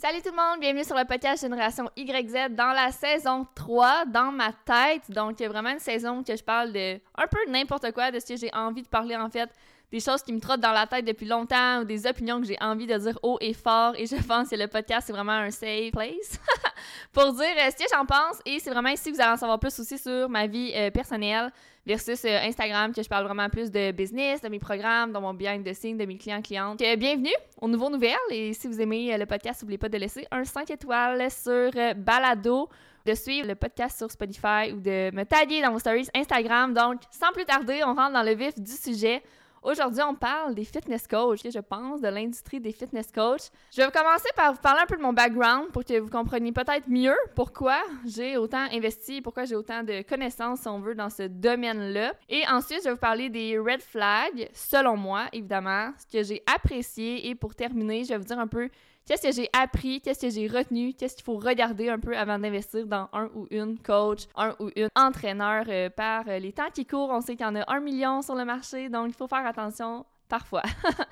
Salut tout le monde, bienvenue sur le podcast Génération YZ dans la saison 3, dans ma tête. Donc, il y a vraiment une saison que je parle de un peu n'importe quoi, de ce que j'ai envie de parler en fait, des choses qui me trottent dans la tête depuis longtemps ou des opinions que j'ai envie de dire haut et fort. Et je pense que le podcast, c'est vraiment un safe place pour dire euh, ce que j'en pense. Et c'est vraiment ici que vous allez en savoir plus aussi sur ma vie euh, personnelle versus euh, Instagram, que je parle vraiment plus de business, de mes programmes, de mon behind the scenes, de mes clients, clientes. bienvenue aux Nouveaux Nouvelles. Et si vous aimez le podcast, n'oubliez pas de laisser un 5 étoiles sur Balado de suivre le podcast sur Spotify ou de me taguer dans vos stories Instagram. Donc, sans plus tarder, on rentre dans le vif du sujet. Aujourd'hui, on parle des fitness coachs, je pense, de l'industrie des fitness coachs. Je vais commencer par vous parler un peu de mon background pour que vous compreniez peut-être mieux pourquoi j'ai autant investi, pourquoi j'ai autant de connaissances, si on veut, dans ce domaine-là. Et ensuite, je vais vous parler des red flags, selon moi, évidemment, ce que j'ai apprécié. Et pour terminer, je vais vous dire un peu Qu'est-ce que j'ai appris? Qu'est-ce que j'ai retenu? Qu'est-ce qu'il faut regarder un peu avant d'investir dans un ou une coach, un ou une entraîneur euh, par euh, les temps qui courent? On sait qu'il y en a un million sur le marché, donc il faut faire attention parfois.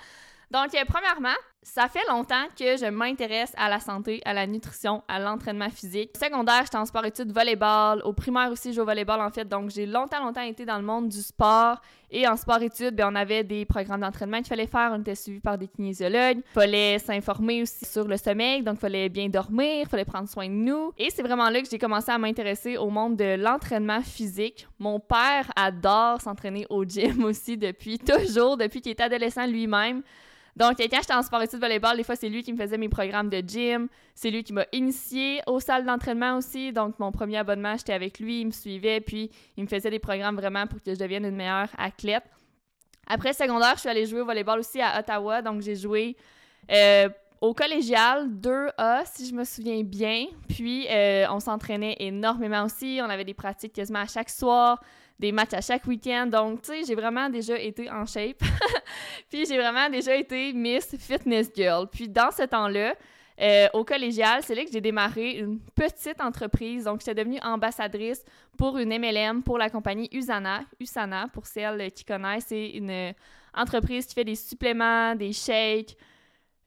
Donc, euh, premièrement, ça fait longtemps que je m'intéresse à la santé, à la nutrition, à l'entraînement physique. Au secondaire, j'étais en sport-études volleyball. Au primaire aussi, je joue au volleyball, en fait. Donc, j'ai longtemps, longtemps été dans le monde du sport. Et en sport-études, ben, on avait des programmes d'entraînement qu'il fallait faire. On était suivi par des kinésiologues. Il fallait s'informer aussi sur le sommeil. Donc, il fallait bien dormir. Il fallait prendre soin de nous. Et c'est vraiment là que j'ai commencé à m'intéresser au monde de l'entraînement physique. Mon père adore s'entraîner au gym aussi depuis toujours, depuis qu'il est adolescent lui-même. Donc, quand j'étais en sport études volleyball, des fois, c'est lui qui me faisait mes programmes de gym. C'est lui qui m'a initié aux salles d'entraînement aussi. Donc, mon premier abonnement, j'étais avec lui, il me suivait, puis il me faisait des programmes vraiment pour que je devienne une meilleure athlète. Après secondaire, je suis allée jouer au volleyball aussi à Ottawa. Donc, j'ai joué euh, au collégial 2A, si je me souviens bien. Puis, euh, on s'entraînait énormément aussi. On avait des pratiques quasiment à chaque soir des matchs à chaque week-end. Donc, tu sais, j'ai vraiment déjà été en shape. puis j'ai vraiment déjà été Miss Fitness Girl. Puis dans ce temps-là, euh, au collégial, c'est là que j'ai démarré une petite entreprise. Donc, j'étais devenue ambassadrice pour une MLM pour la compagnie Usana. Usana, pour celles qui connaissent, c'est une entreprise qui fait des suppléments, des shakes.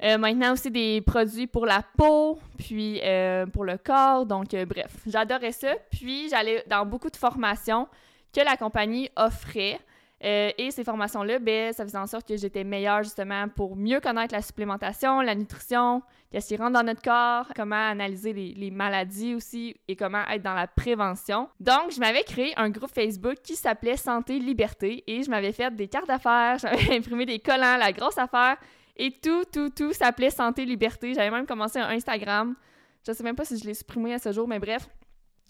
Euh, maintenant aussi des produits pour la peau, puis euh, pour le corps. Donc, bref, j'adorais ça. Puis, j'allais dans beaucoup de formations que la compagnie offrait. Euh, et ces formations-là, ben, ça faisait en sorte que j'étais meilleure justement pour mieux connaître la supplémentation, la nutrition, qu'est-ce qui rentre dans notre corps, comment analyser les, maladies aussi et comment être dans la prévention. Donc, je m'avais créé un groupe Facebook qui s'appelait Santé Liberté et je m'avais fait des cartes d'affaires, j'avais imprimé des collants, la grosse affaire et tout, tout, tout s'appelait Santé Liberté. J'avais même commencé un Instagram. Je sais même pas si je l'ai supprimé à ce jour, mais bref.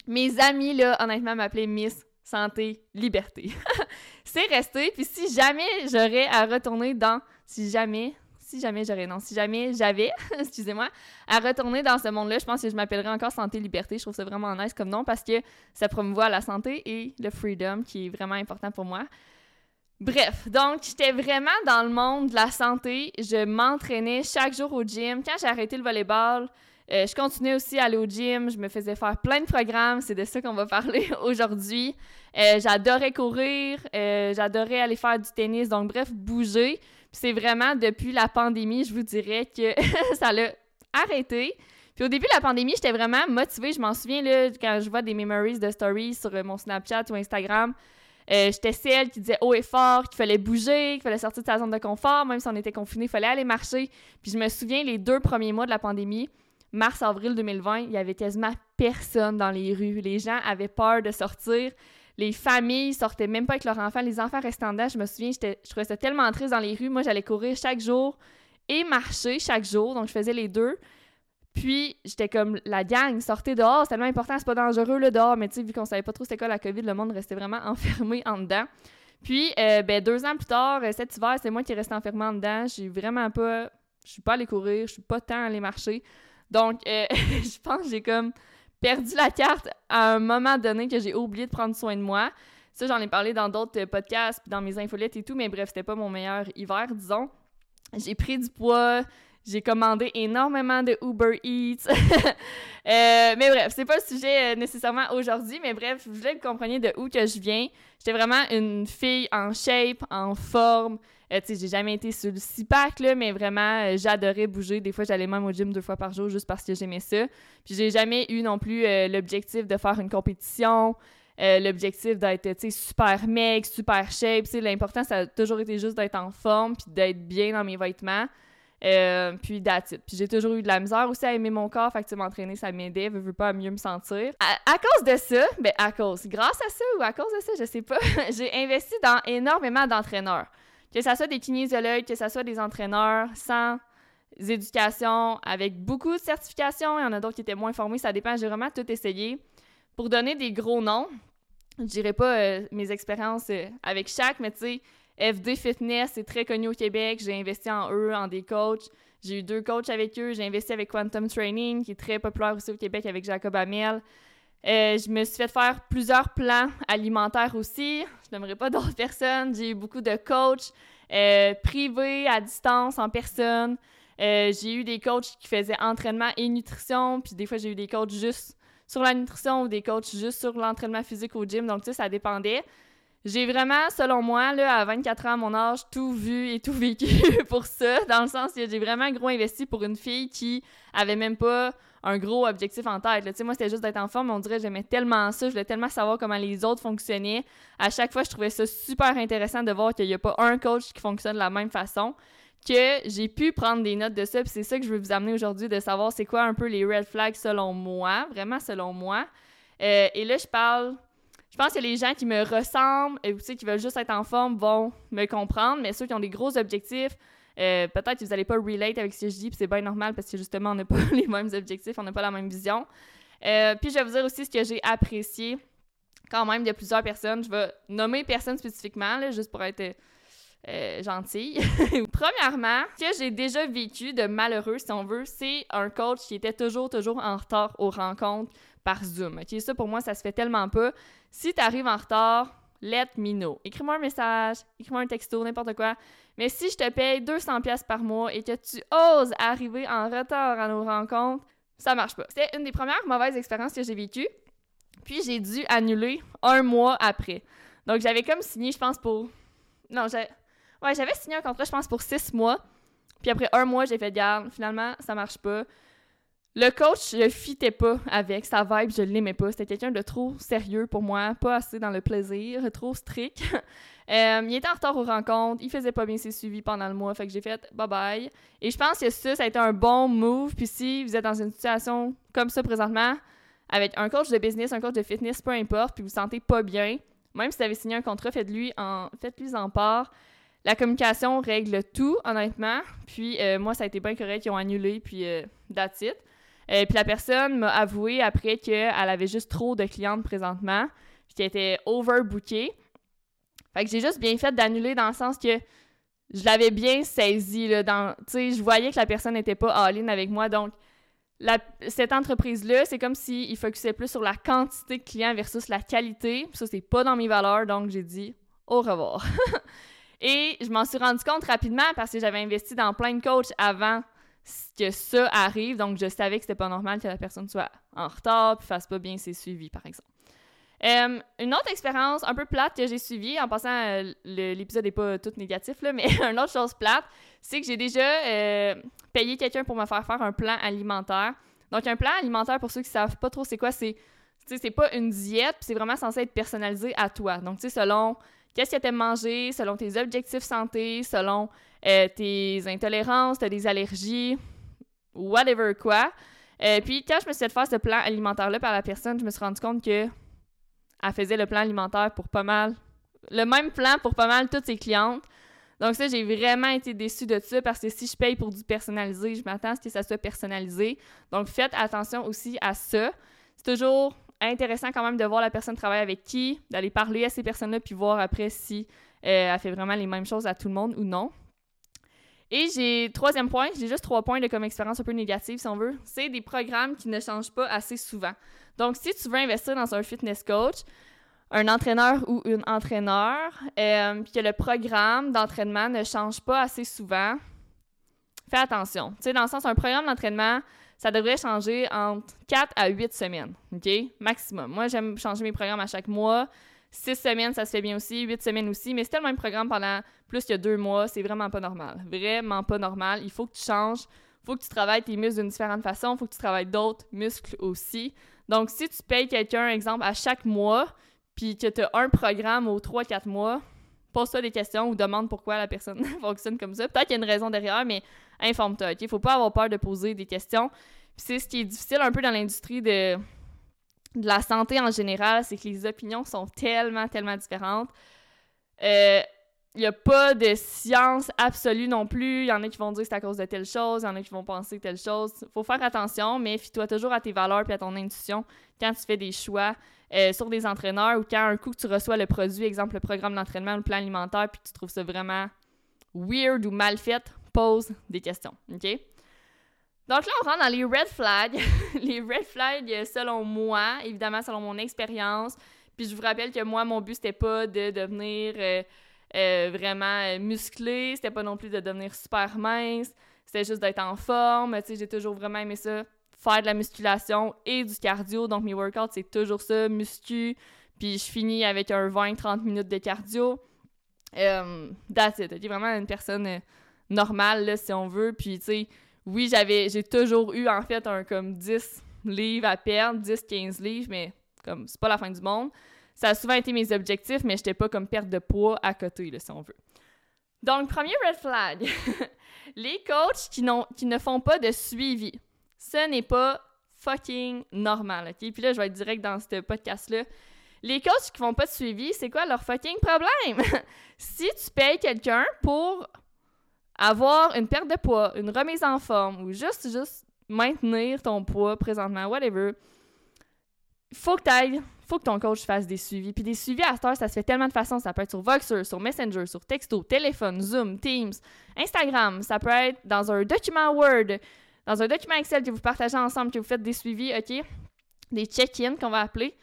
Mes amis, là, honnêtement, m'appelaient Miss santé, liberté. c'est resté. Puis si jamais j'aurais à retourner dans, si jamais, si jamais j'aurais, non, si jamais j'avais, excusez-moi, à retourner dans ce monde-là, je pense que je m'appellerais encore santé, liberté. Je trouve ça vraiment nice comme nom parce que ça promouvoit la santé et le freedom qui est vraiment important pour moi. Bref, donc j'étais vraiment dans le monde de la santé. Je m'entraînais chaque jour au gym. Quand j'ai arrêté le volleyball, euh, je continuais aussi à aller au gym, je me faisais faire plein de programmes, c'est de ça qu'on va parler aujourd'hui. Euh, j'adorais courir, euh, j'adorais aller faire du tennis, donc bref, bouger. c'est vraiment depuis la pandémie, je vous dirais que ça l'a arrêté. Puis au début de la pandémie, j'étais vraiment motivée. Je m'en souviens, là, quand je vois des memories de stories sur mon Snapchat ou Instagram, j'étais celle qui disait haut et fort qu'il fallait bouger, qu'il fallait sortir de sa zone de confort, même si on était confiné, il fallait aller marcher. Puis je me souviens, les deux premiers mois de la pandémie, mars-avril 2020, il y avait quasiment personne dans les rues. Les gens avaient peur de sortir. Les familles sortaient même pas avec leurs enfants. Les enfants restaient en dedans. Je me souviens, je trouvais ça tellement triste dans les rues. Moi, j'allais courir chaque jour et marcher chaque jour. Donc, je faisais les deux. Puis, j'étais comme, la gang, sortez dehors, c'est tellement important, c'est pas dangereux le dehors. Mais tu sais, vu qu'on savait pas trop c'était quoi la COVID, le monde restait vraiment enfermé en dedans. Puis, euh, ben, deux ans plus tard, euh, cet hiver, c'est moi qui restais enfermé en dedans. J'ai vraiment pas. Je suis pas allée courir, je suis pas tant allée marcher. Donc, euh, je pense que j'ai comme perdu la carte à un moment donné que j'ai oublié de prendre soin de moi. Ça, j'en ai parlé dans d'autres podcasts, puis dans mes infolettes et tout, mais bref, c'était pas mon meilleur hiver, disons. J'ai pris du poids, j'ai commandé énormément de Uber Eats. Euh, mais bref, c'est pas le sujet euh, nécessairement aujourd'hui, mais bref, je voulais que vous compreniez de où que je viens. J'étais vraiment une fille en shape, en forme, Euh, tu j'ai jamais été sur le six-pack, là, mais vraiment, euh, j'adorais bouger. Des fois, j'allais même au gym deux fois par jour juste parce que j'aimais ça. Puis j'ai jamais eu non plus euh, l'objectif de faire une compétition, l'objectif d'être, tu super mec, super shape. Tu l'important, ça a toujours été juste d'être en forme puis d'être bien dans mes vêtements. puis that's Puis j'ai toujours eu de la misère aussi à aimer mon corps, fait que m'entraîner, ça m'aidait, je veux pas mieux me sentir. À, cause de ça, ben à cause, grâce à ça ou à cause de ça, je sais pas, j'ai investi dans énormément d'entraîneurs. Que ça soit des kinésiologues, que ça soit des entraîneurs sans éducation, avec beaucoup de certifications. Il y en a d'autres qui étaient moins formés. Ça dépend. J'ai vraiment tout essayé. Pour donner des gros noms, je dirais pas euh, mes expériences euh, avec chaque, mais tu sais, FD Fitness, c'est très connu au Québec. J'ai investi en eux, en des coachs. J'ai eu deux coachs avec eux. J'ai investi avec Quantum Training, qui est très populaire aussi au Québec avec Jacob Amel. Euh, je me suis fait faire plusieurs plans alimentaires aussi. Je n'aimerais pas d'autres personnes. J'ai eu beaucoup de coachs euh, privés, à distance, en personne. Euh, j'ai eu des coachs qui faisaient entraînement et nutrition. Puis des fois, j'ai eu des coachs juste sur la nutrition ou des coachs juste sur l'entraînement physique au gym. Donc, tu sais, ça dépendait. J'ai vraiment, selon moi, là, à 24 ans à mon âge, tout vu et tout vécu pour ça, dans le sens que j'ai vraiment gros investi pour une fille qui avait même pas un gros objectif en tête. moi, c'était juste d'être en forme, mais on dirait que j'aimais tellement ça, je voulais tellement savoir comment les autres fonctionnaient. À chaque fois, je trouvais ça super intéressant de voir qu'il n'y a pas un coach qui fonctionne de la même façon que j'ai pu prendre des notes de ça, c'est ça que je veux vous amener aujourd'hui, de savoir c'est quoi un peu les red flags selon moi, vraiment selon moi. Euh, et là, je parle, je pense que les gens qui me ressemblent et qui veulent juste être en forme vont me comprendre, mais ceux qui ont des gros objectifs, euh, peut-être que vous n'allez pas relate avec ce que je dis, puis c'est bien normal parce que justement, on n'a pas les mêmes objectifs, on n'a pas la même vision. Euh, puis je vais vous dire aussi ce que j'ai apprécié quand même de plusieurs personnes. Je vais nommer personne spécifiquement, là, juste pour être euh, gentille. Premièrement, ce que j'ai déjà vécu de malheureux, si on veut, c'est un coach qui était toujours, toujours en retard aux rencontres par Zoom. Ça pour moi, ça se fait tellement pas. Si tu arrives en retard, let me know. Écris-moi un message, écris-moi un texto, n'importe quoi. Mais si je te paye 200 pièces par mois et que tu oses arriver en retard à nos rencontres, ça marche pas. C'était une des premières mauvaises expériences que j'ai vécues. Puis j'ai dû annuler un mois après. Donc j'avais comme signé, je pense, pour. Non, j'ai. Ouais, j'avais signé un contrat, je pense, pour six mois. Puis après un mois, j'ai fait garde. Finalement, ça marche pas. Le coach, je fitais pas avec sa vibe, je l'aimais pas. C'était quelqu'un de trop sérieux pour moi, pas assez dans le plaisir, trop strict. Euh, il était en retard aux rencontres, il faisait pas bien ses suivis pendant le mois, fait que j'ai fait bye bye. Et je pense que ça, ça a été un bon move. Puis si vous êtes dans une situation comme ça présentement, avec un coach de business, un coach de fitness, peu importe, puis vous vous sentez pas bien, même si vous avez signé un contrat, faites-lui en, faites-lui en part. La communication règle tout, honnêtement. Puis euh, moi, ça a été bien correct, ils ont annulé, puis euh, it. Euh, puis la personne m'a avoué après qu'elle avait juste trop de clientes présentement, puis qu'elle était overbookée. Fait que j'ai juste bien fait d'annuler dans le sens que je l'avais bien saisi. Là, dans, je voyais que la personne n'était pas all-in avec moi. Donc, cette entreprise-là, c'est comme s'il focusait plus sur la quantité de clients versus la qualité. Ça, c'est pas dans mes valeurs. Donc, j'ai dit au revoir. Et je m'en suis rendu compte rapidement parce que j'avais investi dans plein de coachs avant que ça arrive. Donc, je savais que c'était pas normal que la personne soit en retard et fasse pas bien ses suivis, par exemple. Une autre expérience un peu plate que j'ai suivie, en passant, euh, l'épisode n'est pas tout négatif, là, mais une autre chose plate, c'est que j'ai déjà euh, payé quelqu'un pour me faire faire un plan alimentaire. Donc, un plan alimentaire, pour ceux qui ne savent pas trop c'est quoi, c'est c'est pas une diète, c'est vraiment censé être personnalisé à toi. Donc, tu sais, selon qu'est-ce que tu aimes manger, selon tes objectifs santé, selon tes intolérances, tu as des allergies, whatever quoi. puis, quand je me suis fait faire ce plan alimentaire-là par la personne, je me suis rendu compte que elle faisait le plan alimentaire pour pas mal, le même plan pour pas mal toutes ses clientes. Donc ça, j'ai vraiment été déçue de ça parce que si je paye pour du personnalisé, je m'attends à ce que ça soit personnalisé. Donc faites attention aussi à ça. C'est toujours intéressant quand même de voir la personne travailler avec qui, d'aller parler à ces personnes-là, puis voir après si euh, elle fait vraiment les mêmes choses à tout le monde ou non. Et j'ai troisième point, j'ai juste trois points de comme expérience un peu négative si on veut, c'est des programmes qui ne changent pas assez souvent. Donc si tu veux investir dans un fitness coach, un entraîneur ou une entraîneur, euh, que le programme d'entraînement ne change pas assez souvent, fais attention. Tu sais, dans le sens, un programme d'entraînement, ça devrait changer entre 4 à 8 semaines, OK? Maximum. Moi, j'aime changer mes programmes à chaque mois. Six semaines, ça se fait bien aussi, huit semaines aussi, mais c'est le même programme pendant plus que deux mois, c'est vraiment pas normal. Vraiment pas normal. Il faut que tu changes, il faut que tu travailles tes muscles d'une différente façon, il faut que tu travailles d'autres muscles aussi. Donc, si tu payes quelqu'un, exemple, à chaque mois, puis que tu as un programme aux 3-4 mois, pose-toi des questions ou demande pourquoi la personne fonctionne comme ça. Peut-être qu'il y a une raison derrière, mais informe-toi, OK? Faut pas avoir peur de poser des questions. c'est ce qui est difficile un peu dans l'industrie de, de la santé en général, c'est que les opinions sont tellement, tellement différentes. Il euh, n'y a pas de science absolue non plus. Il y en a qui vont dire que c'est à cause de telle chose, il y en a qui vont penser telle chose. faut faire attention, mais fie-toi toujours à tes valeurs et à ton intuition quand tu fais des choix euh, sur des entraîneurs ou quand un coup que tu reçois le produit, exemple le programme d'entraînement ou le plan alimentaire, puis tu trouves ça vraiment weird ou mal fait, pose des questions. OK? Donc là, on rentre dans les red flags. les red flags, euh, selon moi, évidemment, selon mon expérience. Puis je vous rappelle que moi, mon but, c'était pas de devenir euh, euh, vraiment musclé, c'était pas non plus de devenir super mince, c'était juste d'être en forme. Tu sais, j'ai toujours vraiment aimé ça, faire de la musculation et du cardio. Donc mes workouts, c'est toujours ça, muscu. Puis je finis avec un 20-30 minutes de cardio. that's it. Vraiment une personne normale, là, si on veut. Puis, tu sais, oui, j'avais j'ai toujours eu en fait un comme 10 livres à perdre, 10 15 livres, mais comme c'est pas la fin du monde. Ça a souvent été mes objectifs, mais j'étais pas comme perte de poids à côté si on veut. Donc premier red flag. les coachs qui, qui ne font pas de suivi. Ce n'est pas fucking normal, OK? Puis là, je vais être direct dans ce podcast-là. Les coachs qui font pas de suivi, c'est quoi leur fucking problème? si tu payes quelqu'un pour avoir une perte de poids, une remise en forme ou juste, juste maintenir ton poids présentement, whatever, faut que tu faut que ton coach fasse des suivis. Puis des suivis à cette heure, ça se fait tellement de façons. Ça peut être sur Voxer, sur Messenger, sur Texto, téléphone, Zoom, Teams, Instagram. Ça peut être dans un document Word, dans un document Excel que vous partagez ensemble, que vous faites des suivis, OK? Des check-ins qu'on va appeler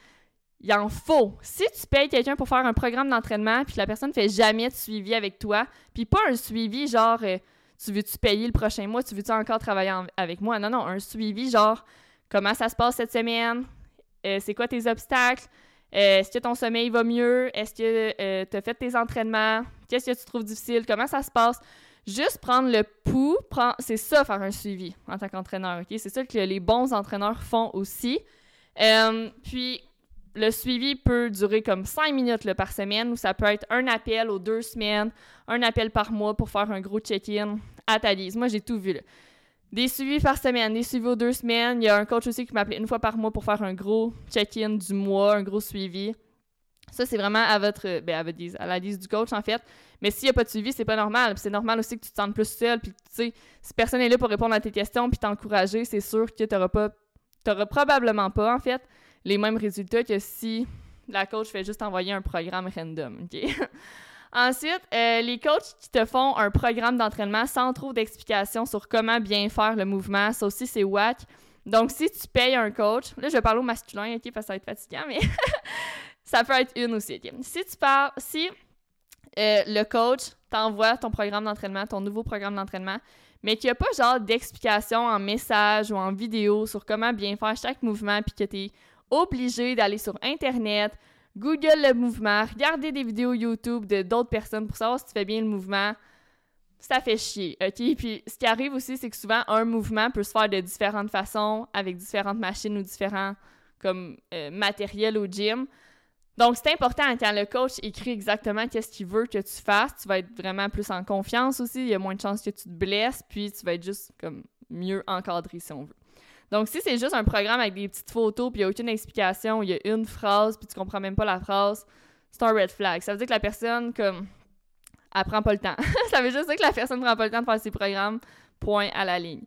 il en faut. Si tu payes quelqu'un pour faire un programme d'entraînement, puis la personne ne fait jamais de suivi avec toi, puis pas un suivi genre euh, tu veux-tu payer le prochain mois, tu veux-tu encore travailler avec moi? Non, non, un suivi genre comment ça se passe cette semaine, euh, c'est quoi tes obstacles, euh, est-ce que ton sommeil va mieux, est-ce que tu as fait tes entraînements, qu'est-ce que tu trouves difficile, comment ça se passe? Juste prendre le pouls, c'est ça faire un suivi en tant qu'entraîneur, OK? C'est ça que les bons entraîneurs font aussi. puis le suivi peut durer comme 5 minutes par semaine ou ça peut être un appel aux deux semaines, un appel par mois pour faire un gros check-in à ta liste. Moi, j'ai tout vu. Des suivis par semaine, des suivis aux deux semaines. Il y a un coach aussi qui m'appelait une fois par mois pour faire un gros check-in du mois, un gros suivi. Ça, c'est vraiment à votre, ben, à, la liste du coach, en fait. Mais s'il n'y a pas de suivi, c'est pas normal. c'est normal aussi que tu te sentes plus seul. Puis, tu sais, si personne n'est là pour répondre à tes questions puis t'encourager, c'est sûr que tu n'auras pas, probablement pas, en fait, les mêmes résultats que si la coach fait juste envoyer un programme random. Ensuite, euh, les coachs qui te font un programme d'entraînement sans trop d'explications sur comment bien faire le mouvement, ça aussi c'est whack. Donc, si tu payes un coach, là je vais parler au masculin, ok, parce que ça va être fatigant, mais ça peut être une aussi. Si tu parles, si euh, le coach t'envoie ton programme d'entraînement, ton nouveau programme d'entraînement, mais qu'il n'y a pas genre d'explication en message ou en vidéo sur comment bien faire chaque mouvement, puis que tu es obligé d'aller sur Internet, Google le mouvement, regarder des vidéos YouTube de d'autres personnes pour savoir si tu fais bien le mouvement. Ça fait chier, OK? Puis ce qui arrive aussi, c'est que souvent, un mouvement peut se faire de différentes façons, avec différentes machines ou différents comme euh, matériels au gym. Donc, c'est important quand le coach écrit exactement qu'est-ce qu'il veut que tu fasses. Tu vas être vraiment plus en confiance aussi. Il y a moins de chances que tu te blesses, puis tu vas être juste comme mieux encadré si on veut. Donc, si c'est juste un programme avec des petites photos, puis il n'y a aucune explication, il y a une phrase, puis tu comprends même pas la phrase, c'est un red flag. Ça veut dire que la personne, comme, elle prend pas le temps. ça veut juste dire que la personne prend pas le temps de faire ses programmes, point à la ligne.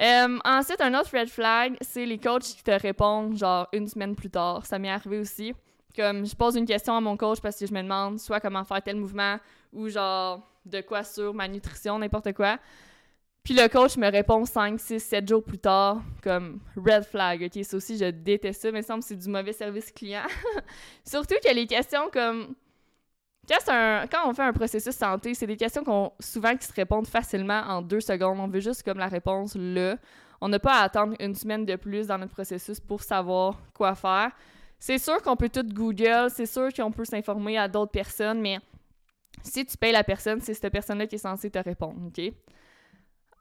Euh, ensuite, un autre red flag, c'est les coachs qui te répondent genre une semaine plus tard. Ça m'est arrivé aussi. Comme je pose une question à mon coach parce que je me demande soit comment faire tel mouvement ou genre de quoi sur ma nutrition, n'importe quoi. Puis le coach me répond 5, 6, 7 jours plus tard, comme red flag. OK, ça aussi, je déteste ça, mais ça me semble que c'est du mauvais service client. Surtout que les questions comme. Quand, on fait un processus santé, c'est des questions qu'on souvent qui se répondent facilement en deux secondes. On veut juste comme la réponse là. On n'a pas à attendre une semaine de plus dans notre processus pour savoir quoi faire. c'est sûr qu'on peut tout Google, c'est sûr qu'on peut s'informer à d'autres personnes, mais si tu payes la personne, c'est cette personne-là qui est censée te répondre, OK?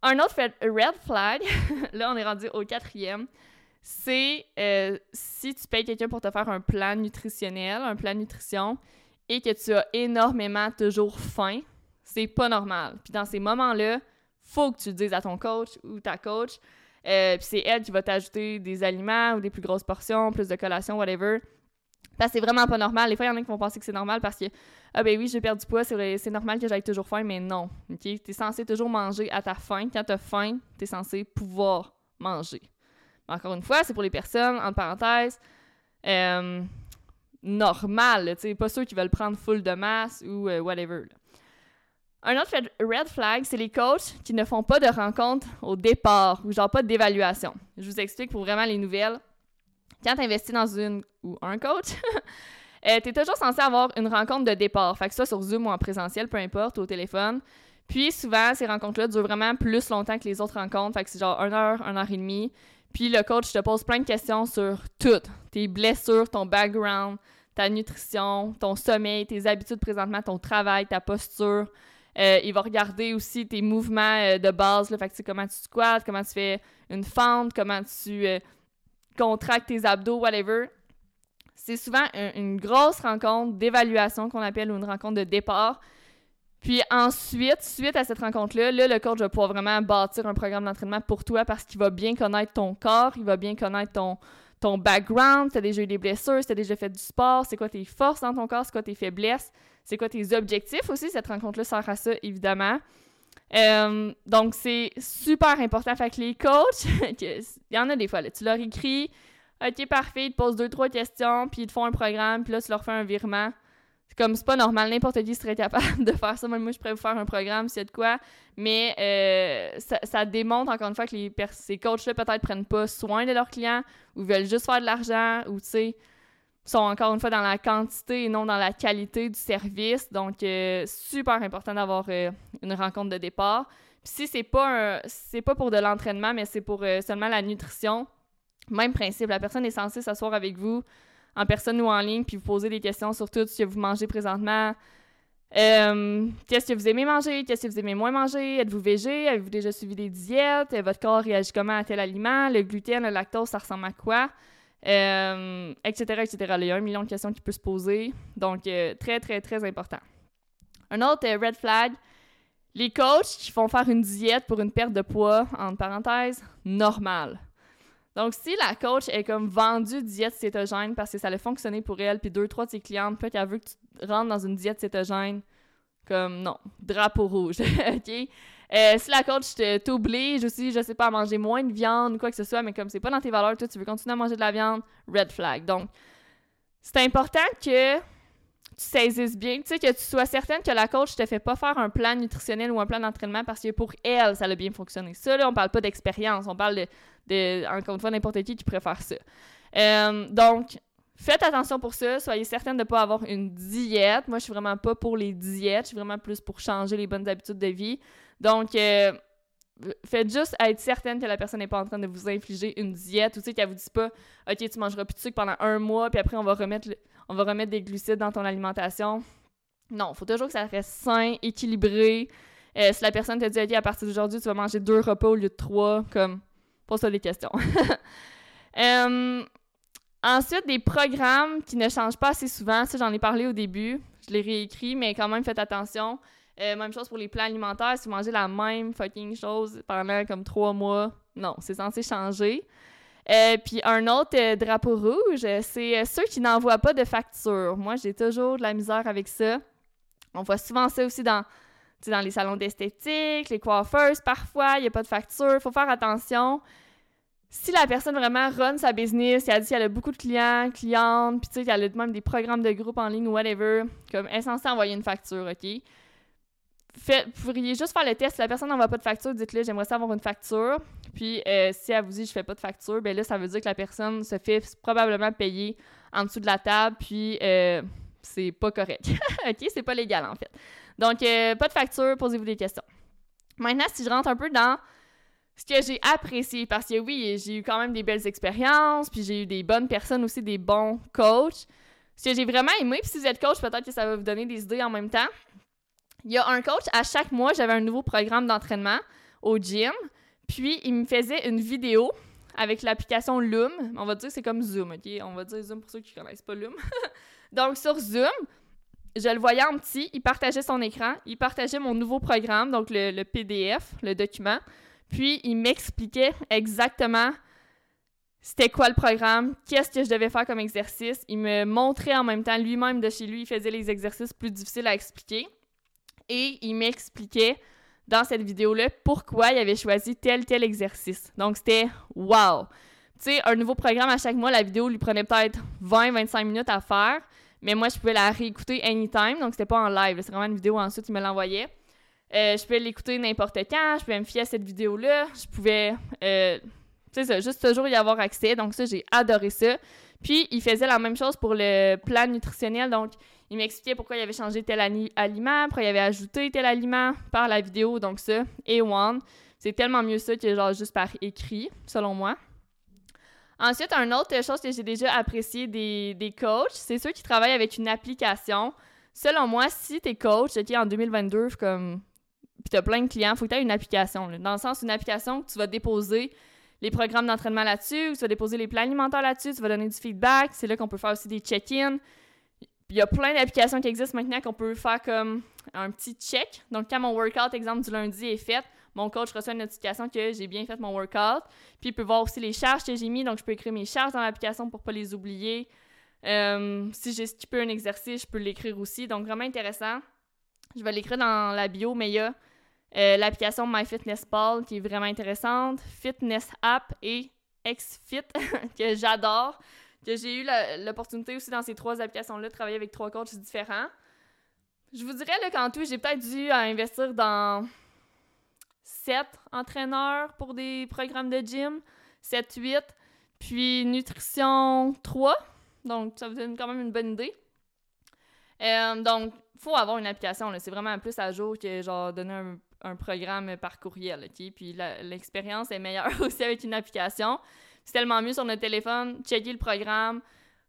Un autre red flag, là on est rendu au quatrième, c'est euh, si tu payes quelqu'un pour te faire un plan nutritionnel, un plan nutrition, et que tu as énormément toujours faim, c'est pas normal. Puis dans ces moments-là, faut que tu dises à ton coach ou ta coach. Euh, puis c'est elle qui va t'ajouter des aliments ou des plus grosses portions, plus de collations, whatever. Parce que c'est vraiment pas normal. Des fois, il y en a qui vont penser que c'est normal parce que, ah ben oui, je perds du poids, c'est normal que j'aille toujours faim, mais non. OK? T'es censé toujours manger à ta faim. Quand t'as faim, t'es censé pouvoir manger. Encore une fois, c'est pour les personnes, entre parenthèses, euh, normales, tu sais, pas ceux qui veulent prendre full de masse ou euh, whatever. Un autre red flag, c'est les coachs qui ne font pas de rencontre au départ ou genre pas d'évaluation. Je vous explique pour vraiment les nouvelles. Quand tu investis dans une ou un coach, euh, tu es toujours censé avoir une rencontre de départ. Fait que soit sur Zoom ou en présentiel, peu importe, au téléphone. Puis souvent, ces rencontres-là durent vraiment plus longtemps que les autres rencontres. Fait que c'est genre une heure, une heure et demie. Puis le coach te pose plein de questions sur tout. Tes blessures, ton background, ta nutrition, ton sommeil, tes habitudes présentement, ton travail, ta posture. Euh, il va regarder aussi tes mouvements euh, de base, là, fait que, comment tu squats, comment tu fais une fente, comment tu contractes tes abdos, whatever. C'est souvent une grosse rencontre d'évaluation qu'on appelle ou une rencontre de départ. Puis ensuite, suite à cette rencontre-là, là, le coach va pouvoir vraiment bâtir un programme d'entraînement pour toi parce qu'il va bien connaître ton corps, il va bien connaître ton, ton background, tu as déjà eu des blessures, tu as déjà fait du sport, c'est quoi tes forces dans ton corps, c'est quoi tes faiblesses, c'est quoi tes objectifs aussi. Cette rencontre-là sert à ça, évidemment. Euh, donc, c'est super important. Fait que les coachs, il y en a des fois, là, tu leur écris, OK, parfait, ils te posent deux, trois questions, puis ils te font un programme, puis là, tu leur fais un virement. C'est comme, c'est pas normal, n'importe qui serait capable de faire ça. Moi, je pourrais vous faire un programme s'il y a de quoi. Mais euh, ça, démontre encore une fois que les ces coachs-là peut-être prennent pas soin de leurs clients ou veulent juste faire de l'argent ou, tu sais, sont encore une fois dans la quantité et non dans la qualité du service. Donc, euh, super important d'avoir euh, une rencontre de départ. Puis si c'est pas pas pour de l'entraînement, mais c'est pour seulement la nutrition, même principe. La personne est censée s'asseoir avec vous en personne ou en ligne, puis vous poser des questions sur tout ce que vous mangez présentement. Euh, qu'est-ce que vous aimez manger? Qu'est-ce que vous aimez moins manger? Êtes-vous végé? Avez-vous déjà suivi des diètes? Votre corps réagit comment à tel aliment? Le gluten, le lactose, ça ressemble à quoi? Euh, etc., etc. Il y a un million de questions qui peuvent se poser. Donc, euh, très, très, très important. Un autre red flag, les coachs qui font faire une diète pour une perte de poids, entre parenthèses, normale. Donc, si la coach est comme vendue diète cétogène parce que ça a fonctionné pour elle, puis deux, trois de ses clientes, peut qu'elle veut que tu rentres dans une diète cétogène, comme non, drapeau rouge, OK? Euh, si la coach t'oblige aussi, je sais pas, à manger moins de viande ou quoi que ce soit, mais comme c'est pas dans tes valeurs, toi, tu veux continuer à manger de la viande, red flag. Donc, c'est important que tu saisisses bien, tu sais, que tu sois certaine que la coach te fait pas faire un plan nutritionnel ou un plan d'entraînement parce que pour elle, ça a bien fonctionné. Ça, là, on parle pas d'expérience, on parle de encore une fois, n'importe qui qui préfère ça. Euh, donc, faites attention pour ça. Soyez certaine de ne pas avoir une diète. Moi, je suis vraiment pas pour les diètes. Je suis vraiment plus pour changer les bonnes habitudes de vie. Donc, euh, faites juste être certaine que la personne n'est pas en train de vous infliger une diète ou tu sais qu'elle vous dit pas OK, tu mangeras plus de sucre pendant un mois puis après on va remettre on va remettre des glucides dans ton alimentation. Non, il faut toujours que ça reste sain, équilibré. Euh, si la personne te dit OK, à partir d'aujourd'hui, tu vas manger deux repas au lieu de trois, comme Pose-toi des questions. Euh, ensuite, des programmes qui ne changent pas assez souvent. Ça, j'en ai parlé au début. Je l'ai réécrit, mais quand même, faites attention. Euh, même chose pour les plans alimentaires. Si vous mangez la même fucking chose pendant comme trois mois, non, c'est censé changer. Euh, puis un autre drapeau rouge, c'est ceux qui n'envoient pas de facture. Moi, j'ai toujours de la misère avec ça. On voit souvent ça aussi dans, dans les salons d'esthétique, les coiffeuses, parfois, il n'y a pas de facture. Il faut faire attention. Si la personne vraiment run sa business, elle dit qu'elle a beaucoup de clients, clientes, puis tu sais, qu'elle a même des programmes de groupe en ligne ou whatever, comme elle est censée envoyer une facture, OK? Vous pourriez juste faire le test. Si la personne n'envoie pas de facture, dites-le, j'aimerais savoir une facture. Puis euh, si elle vous dit je fais pas de facture, ben là, ça veut dire que la personne se fait probablement payer en dessous de la table, puis euh, c'est pas correct. OK? C'est pas légal, en fait. Donc, euh, pas de facture, posez-vous des questions. Maintenant, si je rentre un peu dans ce que j'ai apprécié, parce que oui, j'ai eu quand même des belles expériences, puis j'ai eu des bonnes personnes aussi, des bons coachs. Ce que j'ai vraiment aimé, puis si vous êtes coach, peut-être que ça va vous donner des idées en même temps. Il y a un coach, à chaque mois, j'avais un nouveau programme d'entraînement au gym, puis il me faisait une vidéo avec l'application Loom. On va dire c'est comme Zoom, OK? On va dire Zoom pour ceux qui connaissent pas Loom. donc, sur Zoom, je le voyais en petit, il partageait son écran, il partageait mon nouveau programme, donc le, PDF, le document, puis il m'expliquait exactement c'était quoi le programme, qu'est-ce que je devais faire comme exercice. Il me montrait en même temps lui-même de chez lui, il faisait les exercices plus difficiles à expliquer. Et il m'expliquait dans cette vidéo-là pourquoi il avait choisi tel tel exercice. Donc c'était wow. Tu sais, un nouveau programme à chaque mois, la vidéo lui prenait peut-être 20-25 minutes à faire, mais moi je pouvais la réécouter anytime, donc c'était pas en live, c'est vraiment une vidéo ensuite il me l'envoyait. Euh, je pouvais l'écouter n'importe quand, je pouvais me fier à cette vidéo-là, je pouvais, euh, c'est ça, juste toujours y avoir accès, donc ça j'ai adoré ça. Puis il faisait la même chose pour le plan nutritionnel, donc il m'expliquait pourquoi il avait changé tel aliment, pourquoi il avait ajouté tel aliment par la vidéo, donc ça, et one. C'est tellement mieux ça que genre juste par écrit, selon moi. Ensuite, une autre chose que j'ai déjà apprécié des, des coachs, c'est ceux qui travaillent avec une application. Selon moi, si t'es coach, ok, en 2022, comme, puis t'as plein de clients, faut que t'aies une application. Dans le sens, une application que tu vas déposer les programmes d'entraînement là-dessus, tu vas déposer les plans alimentaires là-dessus, tu vas donner du feedback. C'est là qu'on peut faire aussi des check-ins il y a plein d'applications qui existent maintenant qu'on peut faire comme un petit check. Donc, quand mon workout, exemple, du lundi est fait, mon coach reçoit une notification que j'ai bien fait mon workout. Puis, il peut voir aussi les charges que j'ai mis. Donc, je peux écrire mes charges dans l'application pour pas les oublier. Euh, si j'ai skippé un exercice, je peux l'écrire aussi. Donc, vraiment intéressant. Je vais l'écrire dans la bio, mais il y a euh, l'application MyFitnessPal qui est vraiment intéressante, Fitness App et XFit que j'adore que j'ai eu l'opportunité aussi dans ces trois applications-là de travailler avec trois coachs différents. Je vous dirais qu'en tout, j'ai peut-être dû investir dans sept entraîneurs pour des programmes de gym, 7, 8, puis nutrition 3. Donc, ça vous donne quand même une bonne idée. Euh, donc, faut avoir une application. C'est vraiment plus à jour que genre donner un, un programme par courriel. Puis l'expérience est meilleure aussi avec une application. C'est tellement mieux sur notre téléphone, checker le programme,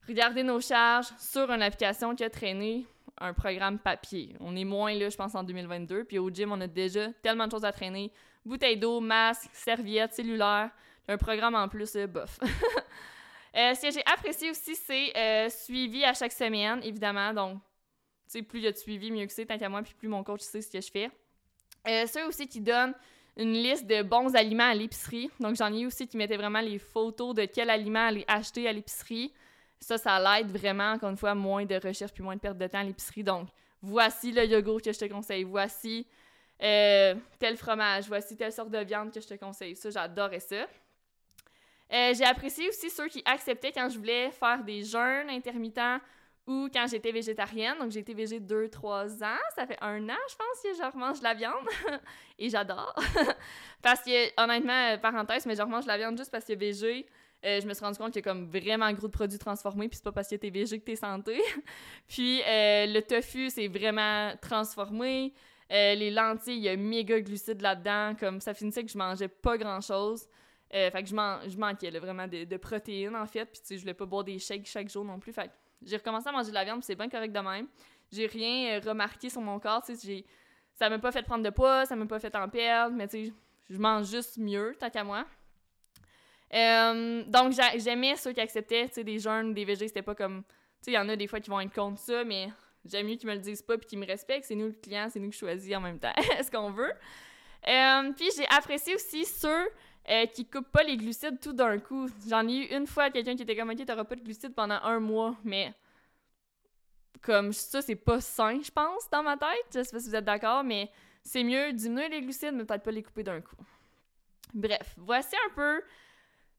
regarder nos charges sur une application qui a traîné un programme papier. On est moins là, je pense, en 2022. Puis au gym, on a déjà tellement de choses à traîner. Bouteille d'eau, masque, serviette, cellulaire. Un programme en plus, euh, bof. euh, ce que j'ai apprécié aussi, c'est euh, suivi à chaque semaine, évidemment. Donc, tu sais, plus il y a de suivi, mieux que c'est, tant qu'à moi, puis plus mon coach sait ce que je fais. Ceux aussi qui donnent une liste de bons aliments à l'épicerie. Donc, j'en ai aussi qui mettaient vraiment les photos de quel aliment aller acheter à l'épicerie. Ça, ça l'aide vraiment, encore une fois, moins de recherche puis moins de perte de temps à l'épicerie. Donc, voici le yogourt que je te conseille. Voici euh, tel fromage. Voici telle sorte de viande que je te conseille. Ça, j'adorais ça. Euh, j'ai apprécié aussi ceux qui acceptaient quand je voulais faire des jeûnes intermittents ou quand j'étais végétarienne. Donc, j'ai été végé 2-3 ans. Ça fait un an, je pense, que je remange la viande. Et j'adore. parce que, honnêtement, parenthèse, mais je remange la viande juste parce que végé, euh, je me suis rendu compte qu'il y a comme vraiment gros de produits transformés, puis c'est pas parce que t'es végé que t'es santé. puis euh, le tofu, c'est vraiment transformé. Euh, les lentilles, il y a méga glucides là-dedans. Comme ça finissait que je mangeais pas grand-chose. fait que je, je manquais vraiment de, de, protéines, en fait. Puis tu sais, je voulais pas boire des shakes chaque jour non plus. Fait j'ai recommencé à manger de la viande, c'est bien correct de même. J'ai rien euh, remarqué sur mon corps, tu sais, ça m'a pas fait prendre de poids, ça m'a pas fait en perdre, mais tu sais, je mange juste mieux, tant qu'à moi. Euh, donc, j'aimais ceux qui acceptaient, des jeunes, des végés, c'était pas comme... Tu sais, il y en a des fois qui vont être contre ça, mais j'aime mieux qu'ils me le disent pas puis qu'ils me respectent. C'est nous le client, c'est nous qui choisissons en même temps ce qu'on veut. Euh, puis j'ai apprécié aussi ceux euh, qui coupent pas les glucides tout d'un coup. J'en ai eu une fois quelqu'un qui était comme ok, t'auras pas de glucides pendant un mois, mais comme ça, c'est pas sain, je pense, dans ma tête. Je sais pas si vous êtes d'accord, mais c'est mieux diminuer les glucides, mais peut-être pas les couper d'un coup. Bref, voici un peu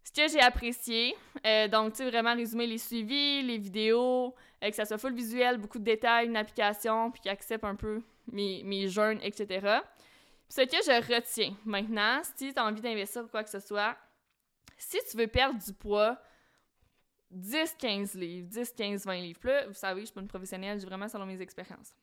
ce que j'ai apprécié. Euh, donc, tu sais, vraiment résumer les suivis, les vidéos, euh, que ça soit full visuel, beaucoup de détails, une application, puis qui accepte un peu mes, mes etc. Ce que je retiens maintenant, si tu as envie d'investir ou quoi que ce soit, si tu veux perdre du poids, 10-15 livres, 10-15-20 livres. Là, vous savez, je suis pas une professionnelle, j'ai vraiment selon mes expériences.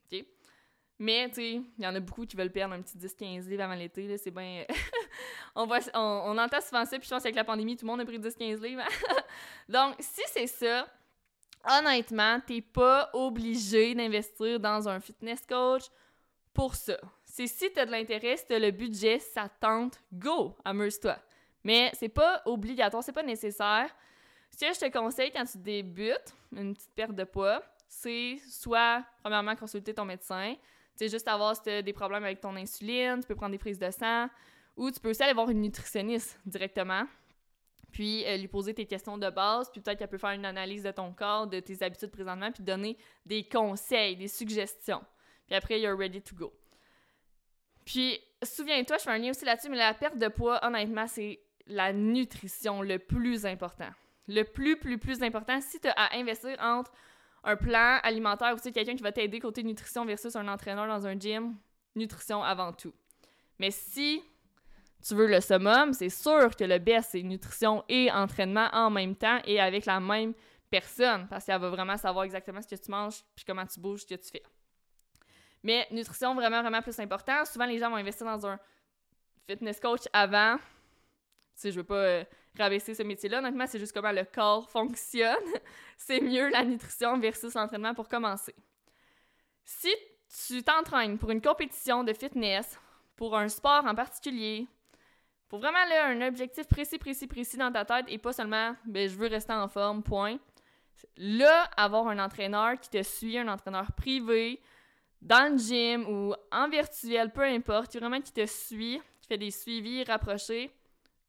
Mais, tu sais, il y en a beaucoup qui veulent perdre un petit 10-15 livres avant l'été, c'est bien on, entend souvent ça, puis je pense qu'avec la pandémie, tout le monde a pris 10-15 livres. Donc, si c'est ça, honnêtement, t'es pas obligé d'investir dans un fitness coach pour ça. C'est si t'as de l'intérêt, si t'as le budget, ça tente, go, amuse-toi. Mais c'est pas obligatoire, c'est pas nécessaire. Ce que je te conseille quand tu débutes une petite perte de poids, c'est soit, premièrement, consulter ton médecin. C'est juste avoir si des problèmes avec ton insuline, tu peux prendre des prises de sang, ou tu peux aussi aller voir une nutritionniste directement puis euh, lui poser tes questions de base, puis peut-être qu'elle peut faire une analyse de ton corps, de tes habitudes présentement, puis donner des conseils, des suggestions. Puis après, you're ready to go. Puis, souviens-toi, je fais un lien aussi là-dessus, mais la perte de poids, honnêtement, c'est la nutrition le plus important. Le plus, plus, plus important, si tu as à investir entre un plan alimentaire ou quelqu'un qui va t'aider côté nutrition versus un entraîneur dans un gym, nutrition avant tout. Mais si tu veux le summum, c'est sûr que le best, c'est nutrition et entraînement en même temps et avec la même personne, parce qu'elle va vraiment savoir exactement ce que tu manges, puis comment tu bouges, ce que tu fais. Mais nutrition, vraiment, vraiment plus important. Souvent, les gens vont investir dans un fitness coach avant. Sais, je veux pas euh, rabaisser ce métier-là. Honnêtement, c'est juste comment le corps fonctionne. c'est mieux la nutrition versus l'entraînement pour commencer. Si tu t'entraînes pour une compétition de fitness, pour un sport en particulier, faut vraiment là, un objectif précis, précis, précis dans ta tête et pas seulement ben, je veux rester en forme, point. Là, avoir un entraîneur qui te suit, un entraîneur privé, dans le gym ou en virtuel, peu importe, vraiment qui te suit, qui fait des suivis rapprochés,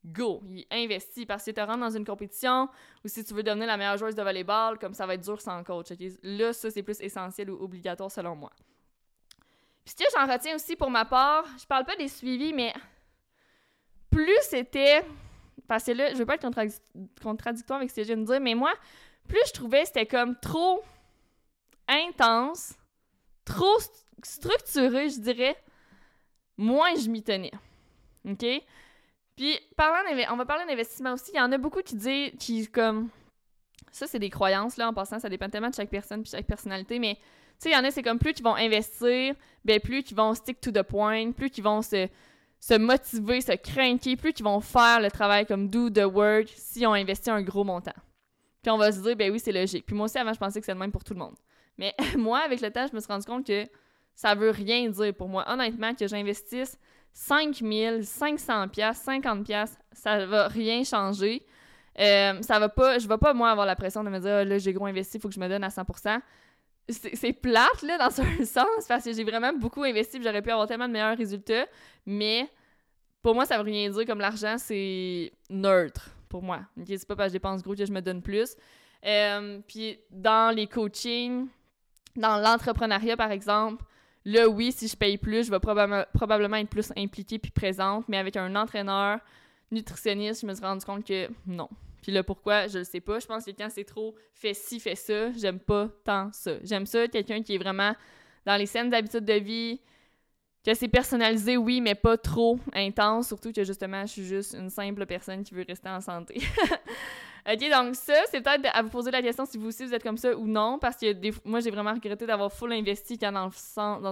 go, il investit parce que tu rentres dans une compétition ou si tu veux devenir la meilleure joueuse de volleyball, comme ça va être dur sans coach. Là, ça, c'est plus essentiel ou obligatoire selon moi. Puis ce que j'en retiens aussi pour ma part, je parle pas des suivis, mais plus c'était. Parce que là, je veux pas être contradictoire avec ce que je viens de dire, mais moi, plus je trouvais c'était comme trop intense, trop structuré, je dirais, moins je m'y tenais. OK? Puis, parlant on va parler d'investissement aussi. Il y en a beaucoup qui disent, qui comme. Ça, c'est des croyances, là, en passant. Ça dépend tellement de chaque personne puis chaque personnalité. Mais, tu sais, il y en a, c'est comme plus qu'ils vont investir, ben plus qu'ils vont stick to the point, plus qu'ils vont se se motiver, se craquer, plus qu'ils vont faire le travail comme do the work si on investit un gros montant. Puis on va se dire, ben oui, c'est logique. Puis moi aussi, avant, je pensais que c'était le même pour tout le monde. Mais moi, avec le temps, je me suis rendu compte que ça veut rien dire pour moi. Honnêtement, que j'investisse 5 000, 500 pièces, 50 pièces, ça va rien changer. Euh, ça va pas, je vais pas moi avoir la pression de me dire, ah, là, j'ai gros investi, il faut que je me donne à 100% c'est plate, là, dans un sens, parce que j'ai vraiment beaucoup investi, j'aurais pu avoir tellement de meilleurs résultats, mais pour moi, ça veut rien dire comme l'argent, c'est neutre pour moi. Okay? C'est pas parce que je dépense gros que je me donne plus. Euh, puis dans les coachings, dans l'entrepreneuriat, par exemple, là, oui, si je paye plus, je vais probablement être plus impliquée puis présente, mais avec un entraîneur, nutritionniste, je me suis rendu compte que non. Puis là, pourquoi, je le sais pas. Je pense que quand c'est trop fait ci, fait ça, j'aime pas tant ça. J'aime ça, quelqu'un qui est vraiment dans les scènes d'habitude de vie, que c'est personnalisé, oui, mais pas trop intense, surtout que justement, je suis juste une simple personne qui veut rester en santé. OK, donc ça, c'est peut-être à vous poser la question si vous aussi vous êtes comme ça ou non, parce que moi, j'ai vraiment regretté d'avoir full investi quand dans,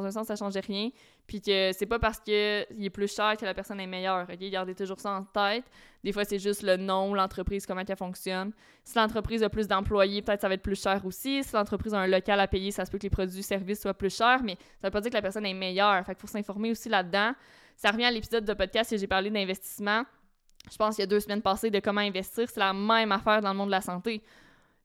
un sens, ça changeait rien, puis que c'est pas parce qu'il est plus cher que la personne est meilleure. OK, gardez toujours ça en tête. Des fois, c'est juste le nom, l'entreprise, comment elle fonctionne. Si l'entreprise a plus d'employés, peut-être ça va être plus cher aussi. Si l'entreprise a un local à payer, ça se peut que les produits services soient plus chers, mais ça veut pas dire que la personne est meilleure. Fait qu'il faut s'informer aussi là-dedans. Ça revient à l'épisode de podcast que j'ai parlé d'investissement je pense qu'il y a deux semaines passées, de comment investir. C'est la même affaire dans le monde de la santé.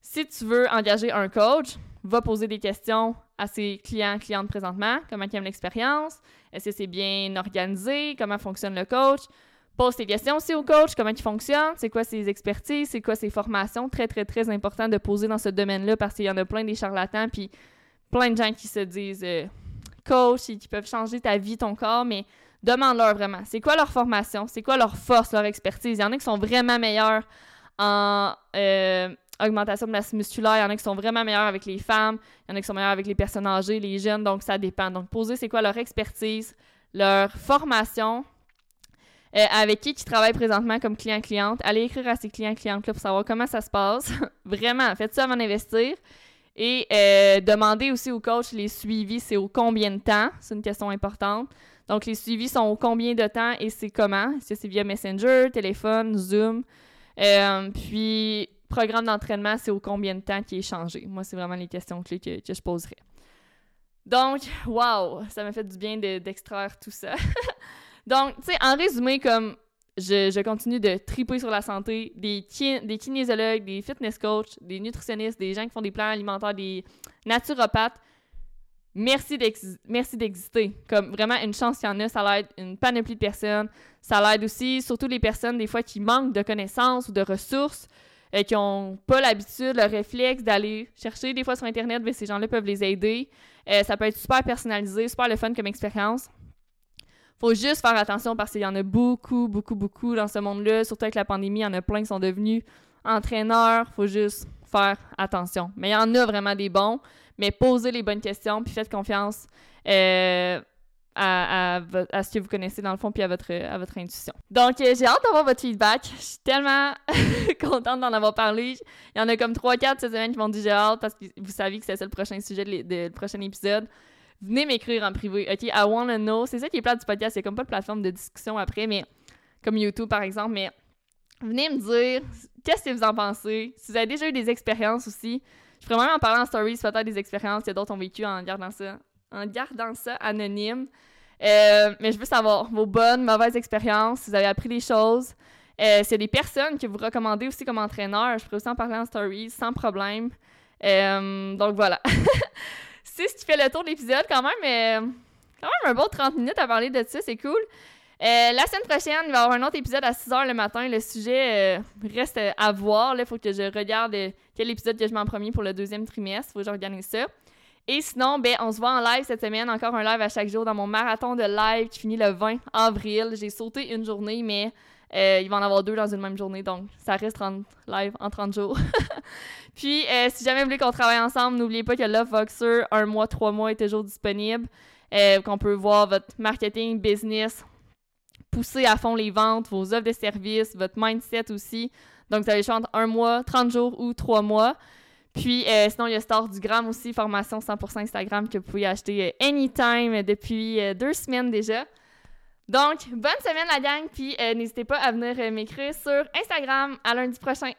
Si tu veux engager un coach, va poser des questions à ses clients, clientes présentement. Comment ils aiment l'expérience? Est-ce que c'est bien organisé? Comment fonctionne le coach? Pose tes questions aussi au coach, comment il fonctionne, c'est quoi ses expertises, c'est quoi ses formations? Très, très, très important de poser dans ce domaine-là parce qu'il y en a plein des charlatans, puis plein de gens qui se disent euh, coach et qui peuvent changer ta vie, ton corps, mais Demande-leur vraiment. C'est quoi leur formation? C'est quoi leur force, leur expertise? Il y en a qui sont vraiment meilleurs en euh, augmentation de masse musculaire. Il y en a qui sont vraiment meilleurs avec les femmes. Il y en a qui sont meilleurs avec les personnes âgées, les jeunes. Donc, ça dépend. Donc, poser c'est quoi leur expertise, leur formation, euh, avec qui ils travaillent présentement comme client-cliente. Allez écrire à ces clients-clientes pour savoir comment ça se passe. Vraiment, faites ça avant d'investir. Et euh, demandez aussi au coach les suivis, c'est au combien de temps? C'est une question importante. Donc, les suivis sont combien de temps et c'est comment? Est-ce que c'est via Messenger, téléphone, Zoom? Euh, puis, programme d'entraînement, c'est au combien de temps qui est changé? Moi, c'est vraiment les questions clés que, je poserais. Donc, wow, ça m'a fait du bien d'extraire tout ça. Donc, tu sais, en résumé, comme je, continue de triper sur la santé, des, des kinésiologues, des fitness coachs, des nutritionnistes, des gens qui font des plans alimentaires, des naturopathes. Merci d'exister. Comme vraiment une chance qu'il y en a, ça l'aide une panoplie de personnes. Ça l'aide aussi, surtout les personnes des fois qui manquent de connaissances ou de ressources, et euh, qui n'ont pas l'habitude, le réflexe d'aller chercher des fois sur Internet, mais ces gens-là peuvent les aider. Euh, ça peut être super personnalisé, super le fun comme expérience. Faut juste faire attention parce qu'il y en a beaucoup, beaucoup, beaucoup dans ce monde-là. Surtout avec la pandémie, il y en a plein qui sont devenus entraîneurs. Faut juste faire attention. Mais il y en a vraiment des bons. Mais posez les bonnes questions, puis faites confiance euh, à, ce que vous connaissez dans le fond, puis à votre, à votre intuition. Donc, euh, j'ai hâte d'avoir votre feedback. Je suis tellement contente d'en avoir parlé. Il y en a comme 3-4 cette semaine qui m'ont dit j'ai hâte parce que vous savez que c'est ça le prochain sujet du prochain épisode venez m'écrire en privé. OK, I wanna know. C'est ça qui est plat du podcast. C'est comme pas de plateforme de discussion après, mais comme YouTube par exemple. Mais venez me dire qu'est-ce que vous en pensez. Si vous avez déjà eu des expériences aussi. Je pourrais même en parler en stories, peut-être des expériences que d'autres ont vécues en gardant ça, en ça anonyme. Euh, mais je veux savoir vos bonnes, mauvaises expériences, si vous avez appris des choses. Euh, s'il y a des personnes que vous recommandez aussi comme entraîneur, je pourrais aussi en parler en stories sans problème. Euh, donc voilà. c'est ce qui fait le tour de l'épisode, quand même, euh, quand même un bon 30 minutes à parler de ça, c'est cool. Euh, la semaine prochaine, il va y avoir un autre épisode à 6h le matin. Le sujet euh, reste à voir. Il faut que je regarde quel épisode que je mets en premier pour le deuxième trimestre. Il faut que regarde ça. Et sinon, ben, on se voit en live cette semaine. Encore un live à chaque jour dans mon marathon de live qui finit le 20 avril. J'ai sauté une journée, mais il va en avoir deux dans une même journée. Donc, ça reste en live en 30 jours. Puis, euh, si jamais vous voulez qu'on travaille ensemble, n'oubliez pas que Love Voxer, un mois, trois mois, est toujours disponible. Euh, qu'on peut voir votre marketing, business, pousser à fond les ventes, vos offres de services, votre mindset aussi. Donc, vous avez le choix entre un mois, 30 jours ou trois mois. Puis, euh, sinon, il y a Star du Gram aussi, formation 100% Instagram que vous pouvez acheter anytime depuis deux semaines déjà. Donc, bonne semaine la gang, puis n'hésitez pas à venir m'écrire sur Instagram. À lundi prochain.